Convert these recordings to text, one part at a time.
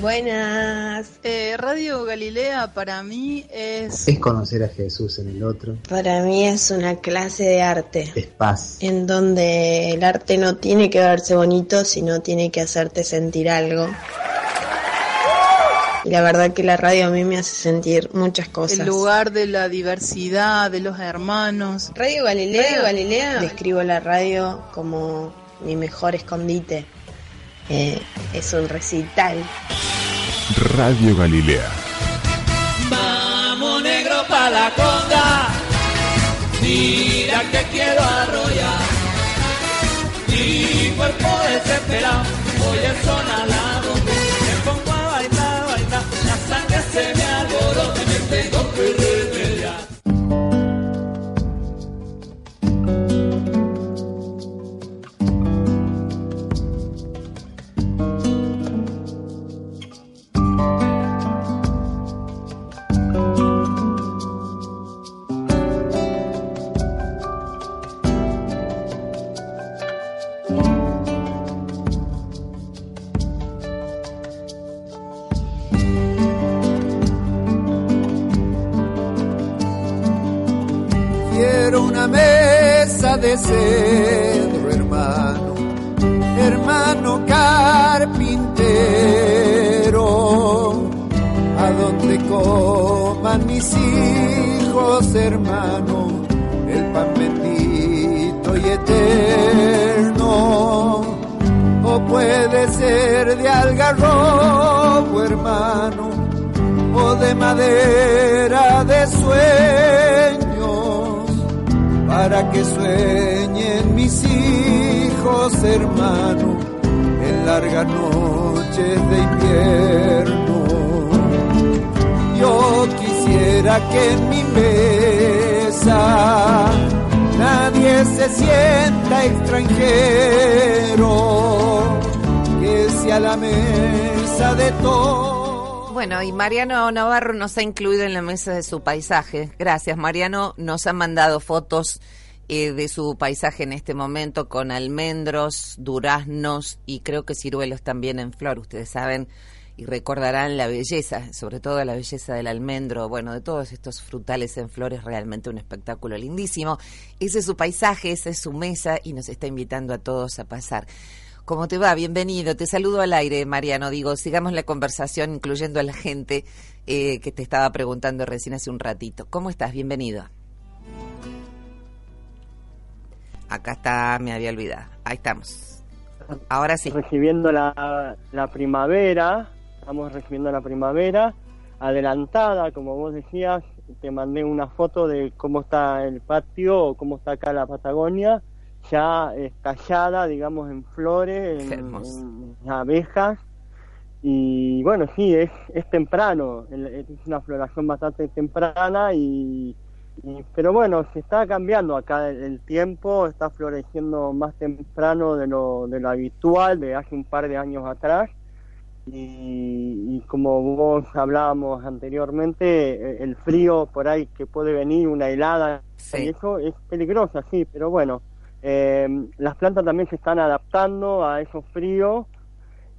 Buenas. Eh, Radio Galilea para mí es... Es conocer a Jesús en el otro. Para mí es una clase de arte. Es paz. En donde el arte no tiene que verse bonito, sino tiene que hacerte sentir algo. Y la verdad que la radio a mí me hace sentir muchas cosas. El lugar de la diversidad, de los hermanos. Radio Galilea, radio Galilea. Describo la radio como mi mejor escondite. Eh, es un recital. Radio Galilea. Vamos negro pa' la conga. Mira que quiero arrollar. Mi cuerpo desesperado. Oye, son alado. Me cedro, hermano, hermano carpintero, a donde coman mis hijos, hermano, el pan bendito y eterno. O puede ser de algarrobo, hermano, o de madera de sueños para que sueñen mis hijos, hermano, en largas noches de invierno. Yo quisiera que en mi mesa nadie se sienta extranjero, que sea la mesa de todos. Bueno, y Mariano Navarro nos ha incluido en la mesa de su paisaje. Gracias, Mariano. Nos ha mandado fotos eh, de su paisaje en este momento con almendros, duraznos y creo que ciruelos también en flor. Ustedes saben y recordarán la belleza, sobre todo la belleza del almendro, bueno, de todos estos frutales en flores, realmente un espectáculo lindísimo. Ese es su paisaje, esa es su mesa y nos está invitando a todos a pasar. ¿Cómo te va? Bienvenido. Te saludo al aire, Mariano. Digo, sigamos la conversación, incluyendo a la gente eh, que te estaba preguntando recién hace un ratito. ¿Cómo estás? Bienvenido. Acá está, me había olvidado. Ahí estamos. Ahora sí. Recibiendo la, la primavera, estamos recibiendo la primavera adelantada, como vos decías, te mandé una foto de cómo está el patio cómo está acá la Patagonia ya estallada, digamos, en flores, en, en abejas. Y bueno, sí, es, es temprano, es una floración bastante temprana, y, y pero bueno, se está cambiando acá el, el, tiempo, está floreciendo más temprano de lo, de lo habitual, de hace un par de años atrás. Y, y como vos hablábamos anteriormente, el frío por ahí que puede venir, una helada, Sí. y eso es peligroso, sí, pero bueno, eh, las plantas también se están adaptando a esos fríos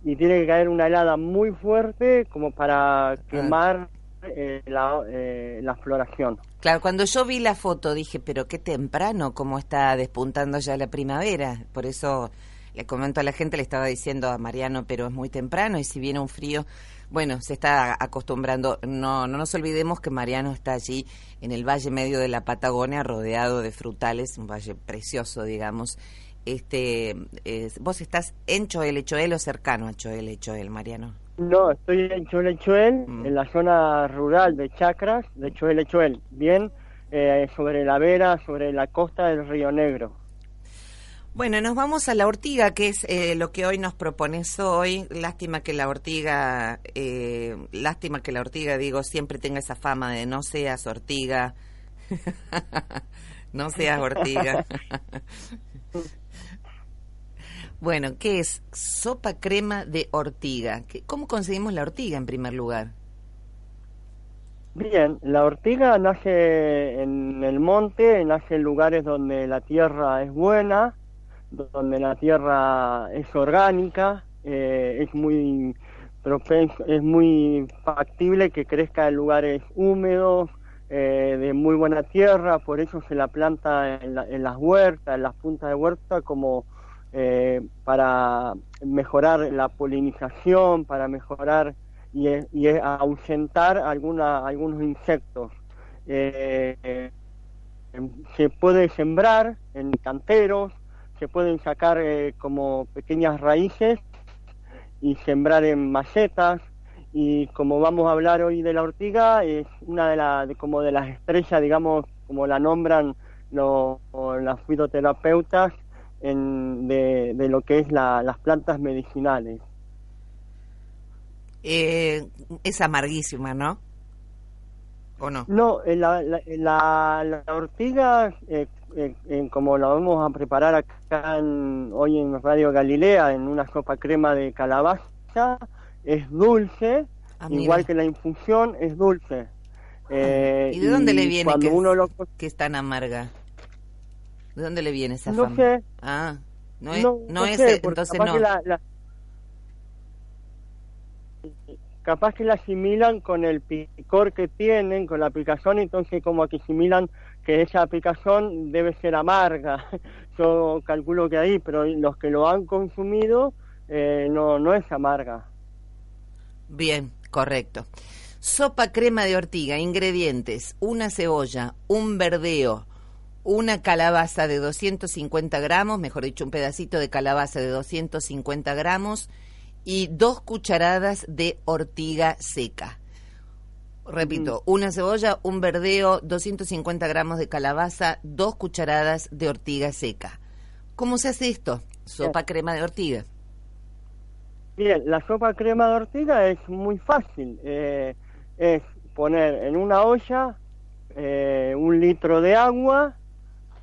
y tiene que caer una helada muy fuerte como para quemar eh, la, eh, la floración. Claro, cuando yo vi la foto dije, pero qué temprano, cómo está despuntando ya la primavera. Por eso le comento a la gente, le estaba diciendo a Mariano, pero es muy temprano y si viene un frío, bueno, se está acostumbrando. No, no nos olvidemos que Mariano está allí en el valle medio de la Patagonia, rodeado de frutales, un valle precioso, digamos. Este, eh, vos estás en Choel, Choel o cercano a Choel, Choel, Mariano. No, estoy en Choel Choel, Mm. en la zona rural de Chacras de Choel Choel, bien eh, sobre la vera, sobre la costa del Río Negro. Bueno, nos vamos a la ortiga, que es eh, lo que hoy nos propones hoy. Lástima que la ortiga, eh, lástima que la ortiga, digo, siempre tenga esa fama de no seas ortiga, no seas ortiga. bueno, ¿qué es sopa crema de ortiga? ¿Qué- ¿Cómo conseguimos la ortiga en primer lugar? Bien, la ortiga nace en el monte, nace en lugares donde la tierra es buena, donde la tierra es orgánica, eh, es muy es muy factible que crezca en lugares húmedos, eh, de muy buena tierra, por eso se la planta en, la- en las huertas, en las puntas de huerta, como eh, para mejorar la polinización, para mejorar y, y ahuyentar alguna, algunos insectos. Eh, eh, se puede sembrar en canteros, se pueden sacar eh, como pequeñas raíces y sembrar en macetas y como vamos a hablar hoy de la ortiga es una de las de- como de las estrellas digamos como la nombran los las fitoterapeutas en, de, de lo que es la- las plantas medicinales Eh, es amarguísima, ¿no? ¿O no? No, eh, la, la, la, la ortiga, eh, eh, eh, como la vamos a preparar acá en- hoy en Radio Galilea, en una sopa crema de calabaza, es dulce, Ah, igual que la infusión, es dulce. Eh, ¿Y de dónde le viene cuando que, uno es, lo que es tan amarga? ¿De dónde le viene esa No fama? sé. Ah, no es, no, es sé, eh, entonces no. la- la- capaz que la asimilan con el picor que tienen, con la picazón, entonces como que asimilan que esa picazón debe ser amarga. Yo calculo que ahí, pero los que lo han consumido eh, no, no es amarga. Bien, correcto. Sopa crema de ortiga, ingredientes, una cebolla, un verdeo, una calabaza de 250 gramos, mejor dicho, un pedacito de calabaza de 250 gramos y dos cucharadas de ortiga seca. Repito, una cebolla, un verdeo, 250 gramos de calabaza, dos cucharadas de ortiga seca. ¿Cómo se hace esto? Sopa crema de ortiga. Bien, la sopa crema de ortiga es muy fácil. eh, es poner en una olla eh, un litro de agua,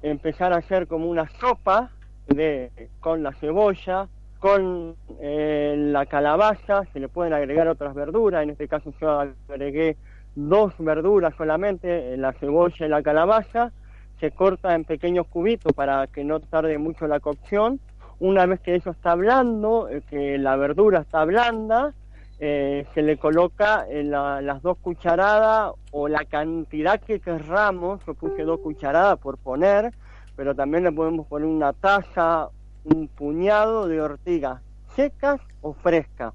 empezar a hacer como una sopa de con la cebolla, con eh, la calabaza, se le pueden agregar otras verduras. En este caso yo agregué dos verduras solamente, eh, la cebolla y la calabaza. Se corta en pequeños cubitos para que no tarde mucho la cocción una vez que eso está blando, eh, que la verdura está blanda, eh, se le coloca las dos cucharadas o la cantidad que querramos, yo puse dos cucharadas por poner, pero también le podemos poner una taza, un puñado de ortigas secas o frescas.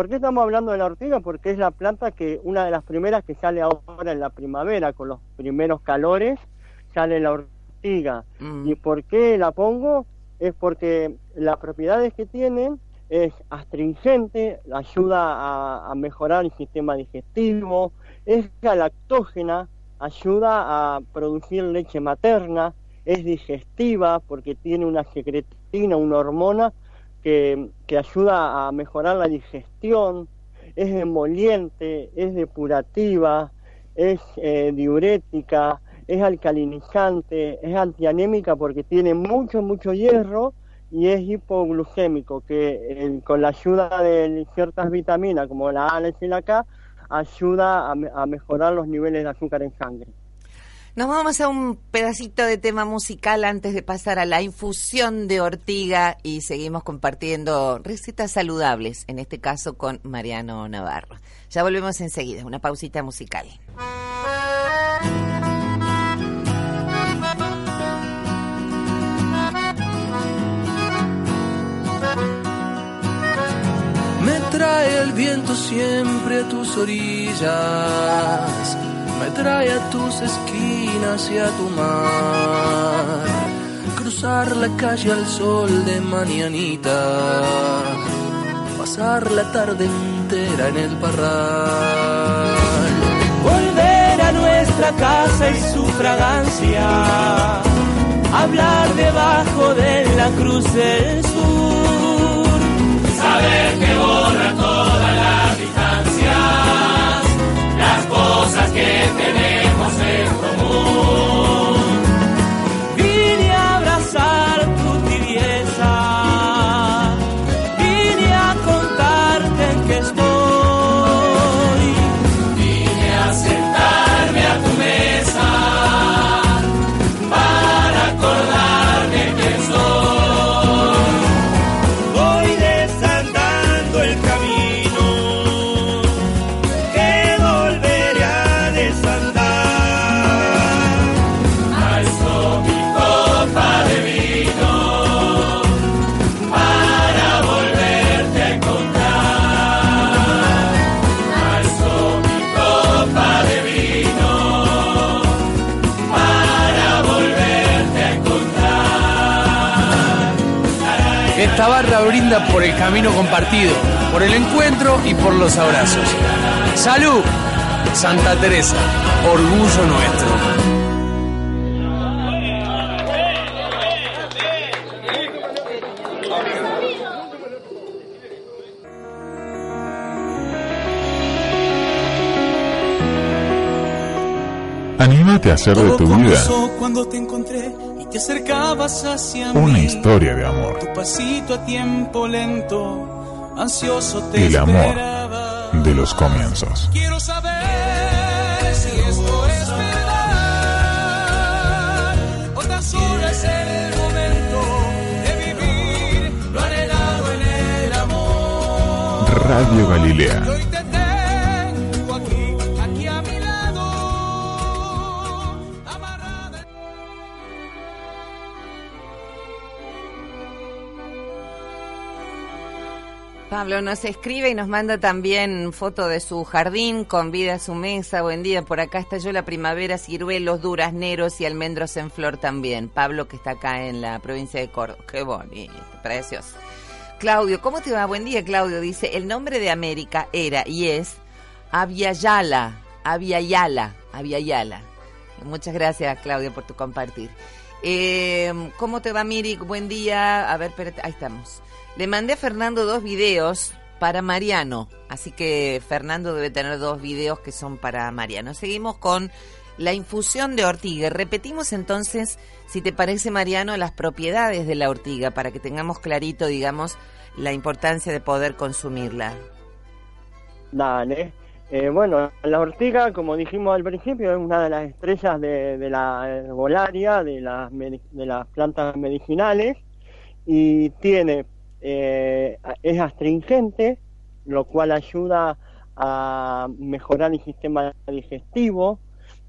¿Por qué estamos hablando de la ortiga? Porque es la planta que, una de las primeras que sale ahora en la primavera, con los primeros calores, sale la ortiga. Mm. ¿Y por qué la pongo? Es porque las propiedades que tienen es astringente, ayuda a, a mejorar el sistema digestivo, es galactógena, ayuda a producir leche materna, es digestiva porque tiene una secretina, una hormona que, ayuda a mejorar la digestión, es emoliente, es depurativa, es eh, diurética, es alcalinizante, es antianémica porque tiene mucho, mucho hierro y es hipoglucémico, que con la ayuda de ciertas vitaminas como la A, la y la K, ayuda a mejorar los niveles de azúcar en sangre. Nos vamos a un pedacito de tema musical antes de pasar a la infusión de ortiga y seguimos compartiendo recetas saludables, en este caso con Mariano Navarro. Ya volvemos enseguida, una pausita musical. Me trae el viento siempre a tus orillas, me trae a tus esquinas y a tu mar. Cruzar la calle al sol de mañanita, pasar la tarde entera en el parral. Volver a nuestra casa y su fragancia, hablar debajo de la cruz del sur. Saber que borra todas las distancias, las cosas que tenemos en común. Por el camino compartido, por el encuentro y por los abrazos. ¡Salud! Santa Teresa, orgullo nuestro. Anímate a hacer de tu vida cuando te encontré y te acercabas hacia una mí. historia de amor. Tu pasito a tiempo lento, ansioso te El amor esperaba. de los comienzos. Quiero saber si esto es verdad o tan solo es el momento de vivir lo anhelado en el amor. Radio Galilea. Pablo nos escribe y nos manda también foto de su jardín, convida a su mesa. Buen día, por acá estalló la primavera, ciruelos, durazneros y almendros en flor también. Pablo que está acá en la provincia de Córdoba. Qué bonito, precioso. Claudio, ¿cómo te va? Buen día, Claudio. Dice, el nombre de América era y es Aviala, Aviala, Aviala. Muchas gracias, Claudio, por tu compartir. Eh, ¿Cómo te va, Miri? Buen día. A ver, espérate, ahí estamos. Le mandé a Fernando dos videos para Mariano, así que Fernando debe tener dos videos que son para Mariano. Seguimos con la infusión de ortiga. Repetimos entonces, si te parece, Mariano, las propiedades de la ortiga para que tengamos clarito, digamos, la importancia de poder consumirla. Dale. Eh, bueno, la ortiga, como dijimos al principio, es una de las estrellas de, la herbolaria, de las, de las plantas medicinales, y tiene, eh, es astringente, lo cual ayuda a mejorar el sistema digestivo,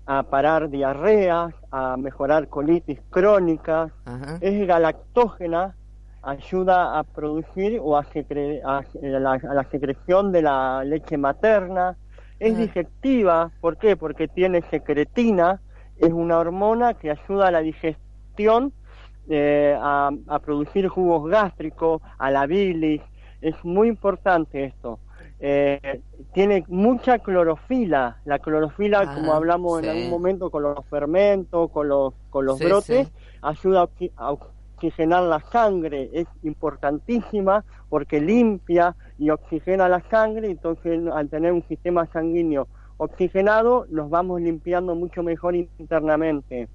a parar diarreas, a mejorar colitis crónicas, Ajá. es galactógena, ayuda a producir o a, secre- a- la, a la secreción de la leche materna, es digestiva, ¿por qué? Porque tiene secretina, es una hormona que ayuda a la digestión, eh, a, a producir jugos gástricos, a la bilis, es muy importante esto. Eh, tiene mucha clorofila, la clorofila, Ah, como hablamos sí. en algún momento con los fermentos, con los, con los Sí, brotes, sí. ayuda a oxigenar la sangre, es importantísima porque limpia y oxigena la sangre, entonces al tener un sistema sanguíneo oxigenado nos vamos limpiando mucho mejor internamente.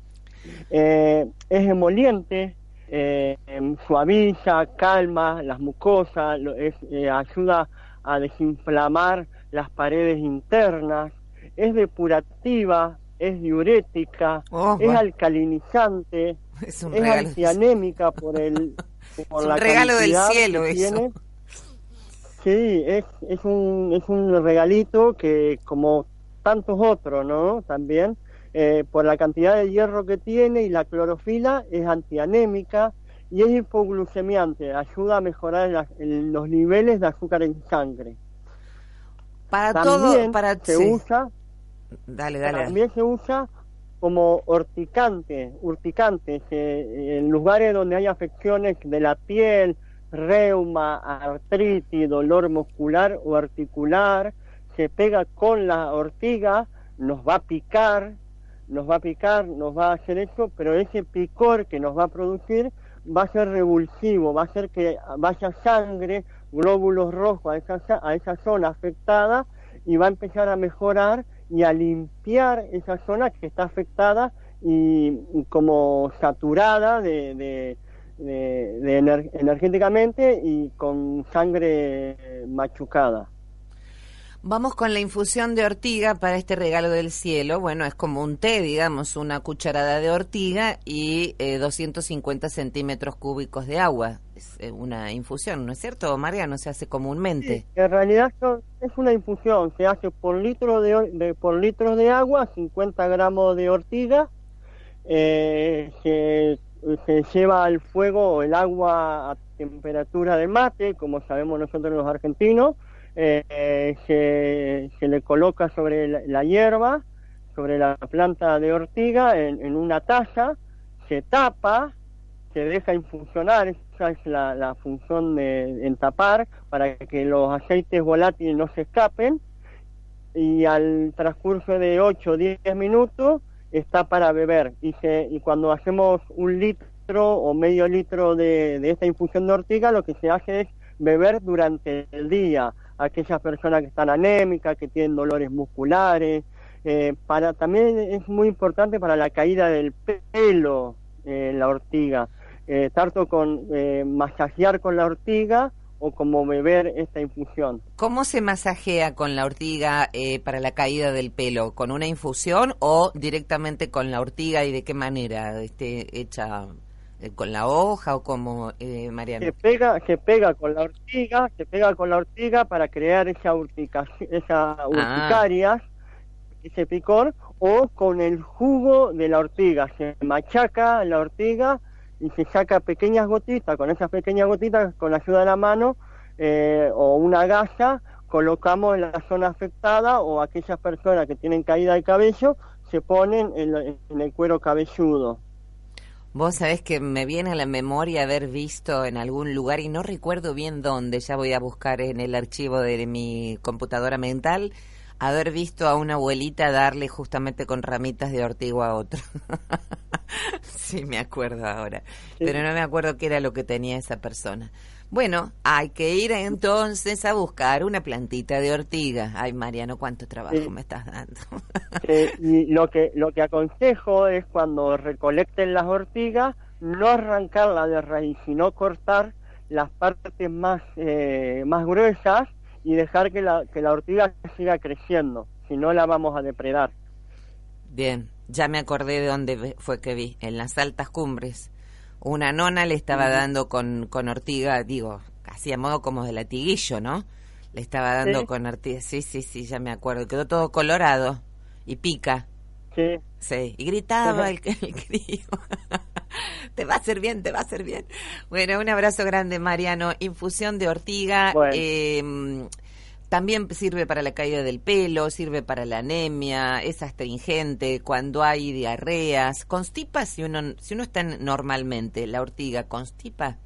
Eh, es emoliente, eh, em, suaviza, calma las mucosas, es, eh, ayuda a desinflamar las paredes internas, es depurativa, es diurética, Oh, es alcalinizante, Es un es regalo. antianémica por el por Es un la regalo del cielo que eso. tiene. Sí, es, es un es un regalito que como tantos otros, ¿no? También eh, por la cantidad de hierro que tiene y la clorofila es antianémica y es hipoglucemiante, ayuda a mejorar la- el- los niveles de azúcar en sangre. Para También todo, para se sí. usa Dale, dale. también se usa como urticante, urticante, que en lugares donde hay afecciones de la piel, reuma, artritis, dolor muscular o articular, se pega con la ortiga, nos va a picar, nos va a picar, nos va a hacer eso, pero ese picor que nos va a producir va a ser revulsivo, va a hacer que vaya sangre, glóbulos rojos a esa, a esa zona afectada y va a empezar a mejorar y a limpiar esa zona que está afectada y, como saturada de, de, de- de ener- energéticamente y con sangre machucada. Vamos con la infusión de ortiga para este regalo del cielo. Bueno, es como un té, digamos, una cucharada de ortiga y eh, 250 centímetros cúbicos de agua. Es eh, una infusión, ¿no es cierto, Mariano? Se hace comúnmente. En realidad es una infusión, se hace por litro de- por litro de agua, 50 gramos de ortiga, eh, se, se lleva al fuego el agua a temperatura de mate, como sabemos nosotros los argentinos, eh, se, se le coloca sobre la, hierba, sobre la planta de ortiga en, una taza, se tapa, se deja infusionar, esa es la, función de en tapar para que los aceites volátiles no se escapen. Y al transcurso de 8 o 10 minutos está para beber. Y, se, y cuando hacemos un litro o medio litro de, de esta infusión de ortiga lo que se hace es beber durante el día aquellas personas que están anémicas, que tienen dolores musculares, eh, para también es muy importante para la caída del pelo la ortiga, eh, tanto con eh, masajear con la ortiga o como beber esta infusión. ¿Cómo se masajea con la ortiga eh, para la caída del pelo? ¿Con una infusión o directamente con la ortiga y de qué manera? Este, ¿Hecha con la hoja o como, eh, Mariano? Se pega, se pega con la ortiga, se pega con la ortiga para crear esa urtica, esa urticaria, ese picor, o con el jugo de la ortiga. Se machaca la ortiga y se saca pequeñas gotitas, con esas pequeñas gotitas, con la ayuda de la mano eh, o una gasa, colocamos en la zona afectada o aquellas personas que tienen caída de cabello se ponen en el cuero cabelludo. Vos sabés que me viene a la memoria haber visto en algún lugar y no recuerdo bien dónde, ya voy a buscar en el archivo de mi computadora mental, haber visto a una abuelita darle justamente con ramitas de ortiga a otro. sí, me acuerdo ahora, pero no me acuerdo qué era lo que tenía esa persona. Bueno, hay que ir entonces a buscar una plantita de ortiga. Ay, Mariano, cuánto trabajo Sí. me estás dando. Eh, y lo que lo que aconsejo es cuando recolecten las ortigas no arrancarla de raíz sino cortar las partes más eh, más gruesas y dejar que la que la ortiga siga creciendo si no la vamos a depredar Bien, ya me acordé de dónde fue que vi, en las altas cumbres. Una nona le estaba dando con, con ortiga, digo, casi a modo como de latiguillo, ¿no? Le estaba dando Sí. con ortiga, sí, sí, sí, ya me acuerdo. Quedó todo colorado y pica. Sí. Sí, y gritaba el, el crío. te va a hacer bien, te va a hacer bien. Bueno, un abrazo grande, Mariano. Infusión de ortiga. Bueno. eh, también sirve para la caída del pelo, sirve para la anemia, es astringente, cuando hay diarreas. ¿Constipa si uno, si uno está en- normalmente? ¿La ortiga constipa?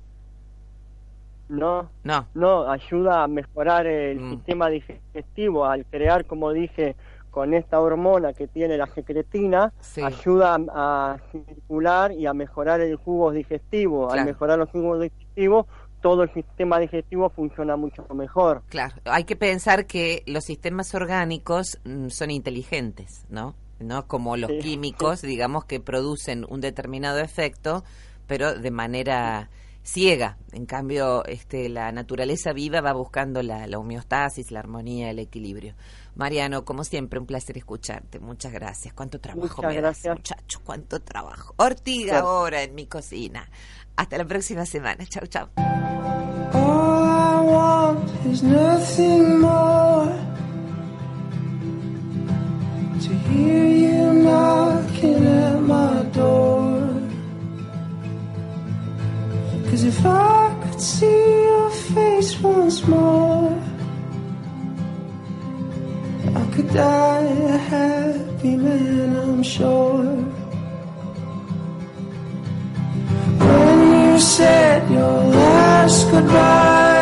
no No. no ayuda a mejorar el Mm. sistema digestivo al crear como dije con esta hormona que tiene la secretina Sí. ayuda a, a circular y a mejorar el jugo digestivo Claro. al mejorar los jugos digestivos todo el sistema digestivo funciona mucho mejor Claro, hay que pensar que los sistemas orgánicos mm, son inteligentes, ¿no? No como los Sí, químicos, digamos, que producen un determinado efecto, pero de manera ciega. En cambio, este, la naturaleza viva va buscando la, la homeostasis, la armonía, el equilibrio. Mariano, como siempre, un placer escucharte. Muchas gracias. Cuánto trabajo Muchas me das, gracias. muchacho, cuánto trabajo. Ortiga Claro. ahora en mi cocina. Hasta la próxima semana. Chau, chau. Cause if I could see your face once more, I could die a happy man, I'm sure. said your last goodbye.